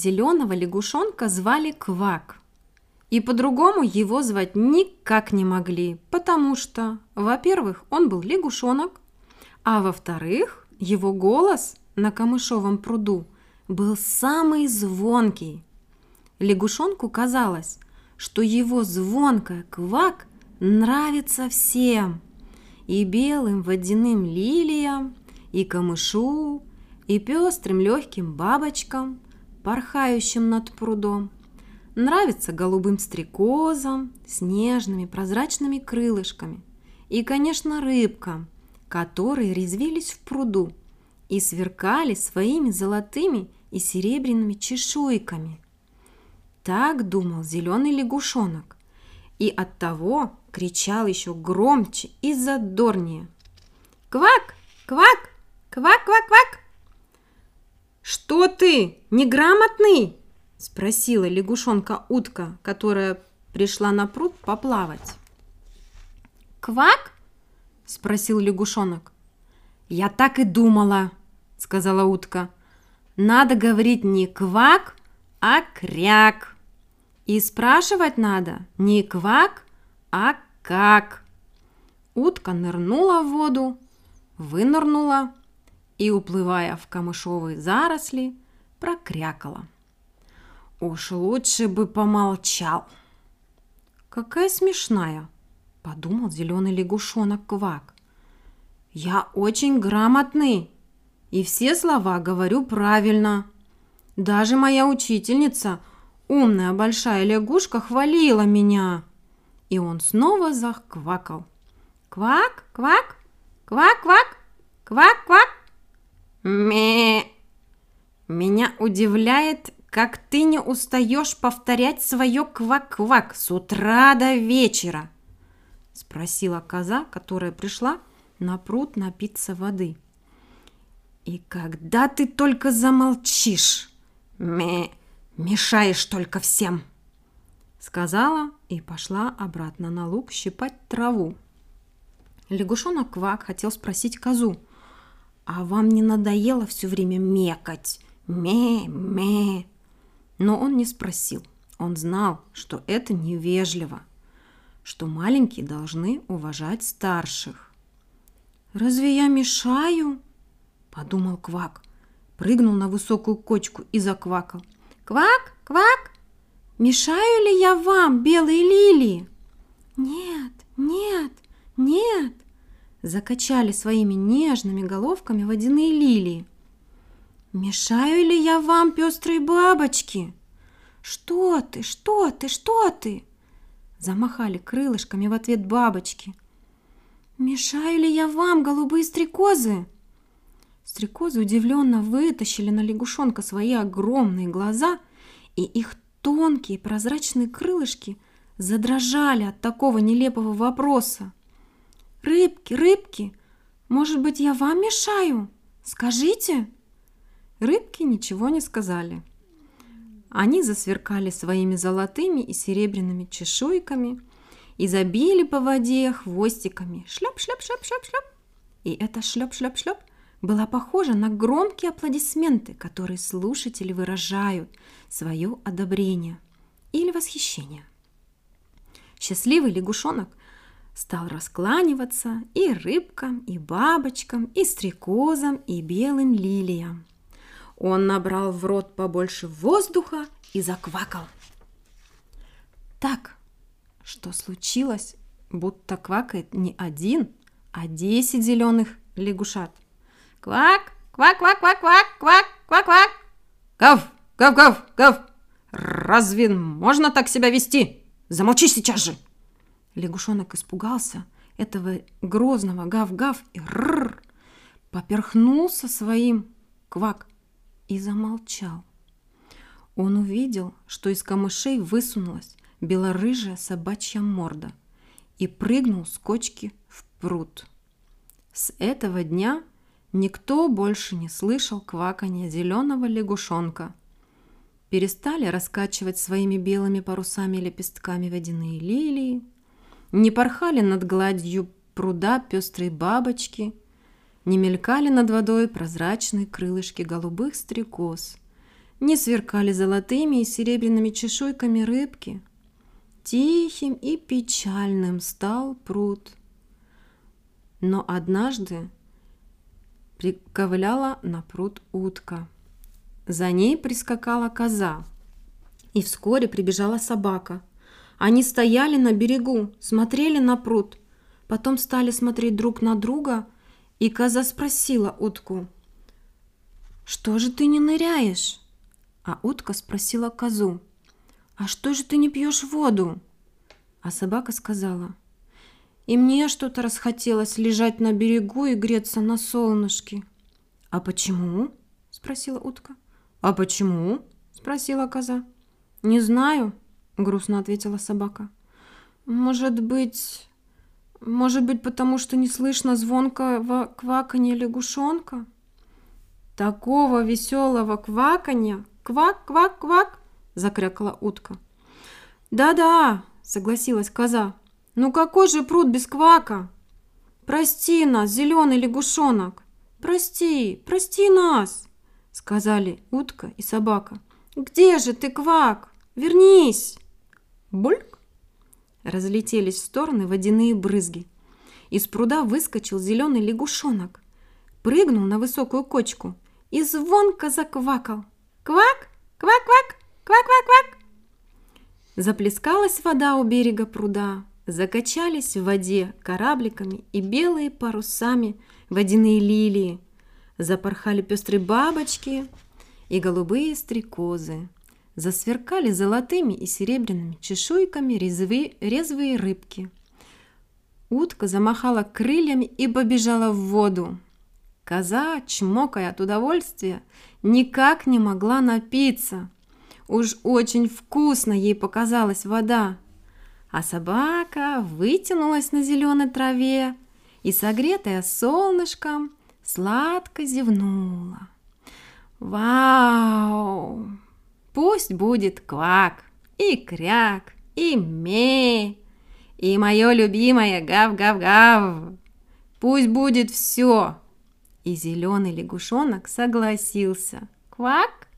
зеленого лягушонка звали Квак. И по-другому его звать никак не могли, потому что, во-первых, он был лягушонок, а во-вторых, его голос на камышовом пруду был самый звонкий. Лягушонку казалось, что его звонкое квак нравится всем. И белым водяным лилиям, и камышу, и пестрым легким бабочкам, порхающим над прудом. Нравится голубым стрекозам с нежными прозрачными крылышками. И, конечно, рыбкам, которые резвились в пруду и сверкали своими золотыми и серебряными чешуйками. Так думал зеленый лягушонок, и оттого кричал еще громче и задорнее. «Квак! Квак! Квак-квак-квак!» «Что ты, неграмотный?» – спросила лягушонка-утка, которая пришла на пруд поплавать. «Квак?» – спросил лягушонок. «Я так и думала», – сказала утка. «Надо говорить не квак, а кряк. И спрашивать надо не квак, а как». Утка нырнула в воду, вынырнула и, уплывая в камышовые заросли, прокрякала. «Уж лучше бы помолчал!» «Какая смешная!» – подумал зеленый лягушонок Квак. «Я очень грамотный, и все слова говорю правильно. Даже моя учительница, умная большая лягушка, хвалила меня». И он снова заквакал. «Квак, квак, квак-квак, квак-квак!» Ме. Меня удивляет, как ты не устаешь повторять свое квак-квак с утра до вечера, спросила коза, которая пришла на пруд напиться воды. И когда ты только замолчишь, ме, мешаешь только всем, сказала и пошла обратно на луг щипать траву. Лягушонок Квак хотел спросить козу, а вам не надоело все время мекать? Ме-ме. Но он не спросил. Он знал, что это невежливо, что маленькие должны уважать старших. «Разве я мешаю?» – подумал Квак. Прыгнул на высокую кочку и заквакал. «Квак, квак! Мешаю ли я вам, белые лилии?» «Нет, нет, нет!» Закачали своими нежными головками водяные лилии. «Мешаю ли я вам, пестрые бабочки?» «Что ты, что ты, что ты?» Замахали крылышками в ответ бабочки. «Мешаю ли я вам, голубые стрекозы?» Стрекозы удивленно вытащили на лягушонка свои огромные глаза, и их тонкие прозрачные крылышки задрожали от такого нелепого вопроса. «Рыбки, рыбки, может быть, я вам мешаю? Скажите!» Рыбки ничего не сказали. Они засверкали своими золотыми и серебряными чешуйками и забили по воде хвостиками шлеп-шлеп-шлеп-шлеп-шлеп. И это шлеп-шлеп-шлеп была похожа на громкие аплодисменты, которые слушатели выражают свое одобрение или восхищение. Счастливый лягушонок стал раскланиваться и рыбкам, и бабочкам, и стрекозам, и белым лилиям. Он набрал в рот побольше воздуха и заквакал. Так, что случилось, будто квакает не один, а десять зеленых лягушат. Квак, квак, квак, квак, квак, квак, квак, квак. Гав, гав, гав, гав. Разве можно так себя вести? Замолчи сейчас же. Лягушонок испугался этого грозного гав-гав и рррр, поперхнулся своим квак и замолчал. Он увидел, что из камышей высунулась белорыжая собачья морда и прыгнул с кочки в пруд. С этого дня никто больше не слышал кваканья зеленого лягушонка. Перестали раскачивать своими белыми парусами лепестками водяные лилии, не порхали над гладью пруда пестрые бабочки, не мелькали над водой прозрачные крылышки голубых стрекоз, не сверкали золотыми и серебряными чешуйками рыбки. Тихим и печальным стал пруд. Но однажды приковыляла на пруд утка. За ней прискакала коза, и вскоре прибежала собака. Они стояли на берегу, смотрели на пруд, потом стали смотреть друг на друга, и коза спросила утку, «Что же ты не ныряешь?» А утка спросила козу, «А что же ты не пьешь воду?» А собака сказала, «И мне что-то расхотелось лежать на берегу и греться на солнышке». «А почему?» – спросила утка. «А почему?» – спросила коза. «Не знаю», – грустно ответила собака. «Может быть, может быть, потому что не слышно звонкого кваканья лягушонка?» Такого веселого кваканья «Квак-квак-квак!» – закрякала утка. «Да-да!» – согласилась коза. «Ну какой же пруд без квака?» «Прости нас, зеленый лягушонок!» «Прости, прости нас!» – сказали утка и собака. «Где же ты, квак? Вернись!» Бульк! Разлетелись в стороны водяные брызги. Из пруда выскочил зеленый лягушонок, прыгнул на высокую кочку и звонко заквакал. Квак, квак-квак, квак-квак-квак. Заплескалась вода у берега пруда, закачались в воде корабликами и белые парусами водяные лилии, запорхали пестрые бабочки и голубые стрекозы, засверкали золотыми и серебряными чешуйками резвые, резвые рыбки. Утка замахала крыльями и побежала в воду. Коза, чмокая от удовольствия, никак не могла напиться. Уж очень вкусно ей показалась вода. А собака вытянулась на зеленой траве и, согретая солнышком, сладко зевнула. Вау! Пусть будет квак, и кряк, и ме, и мое любимое гав-гав-гав. Пусть будет все, и зеленый лягушонок согласился. Квак!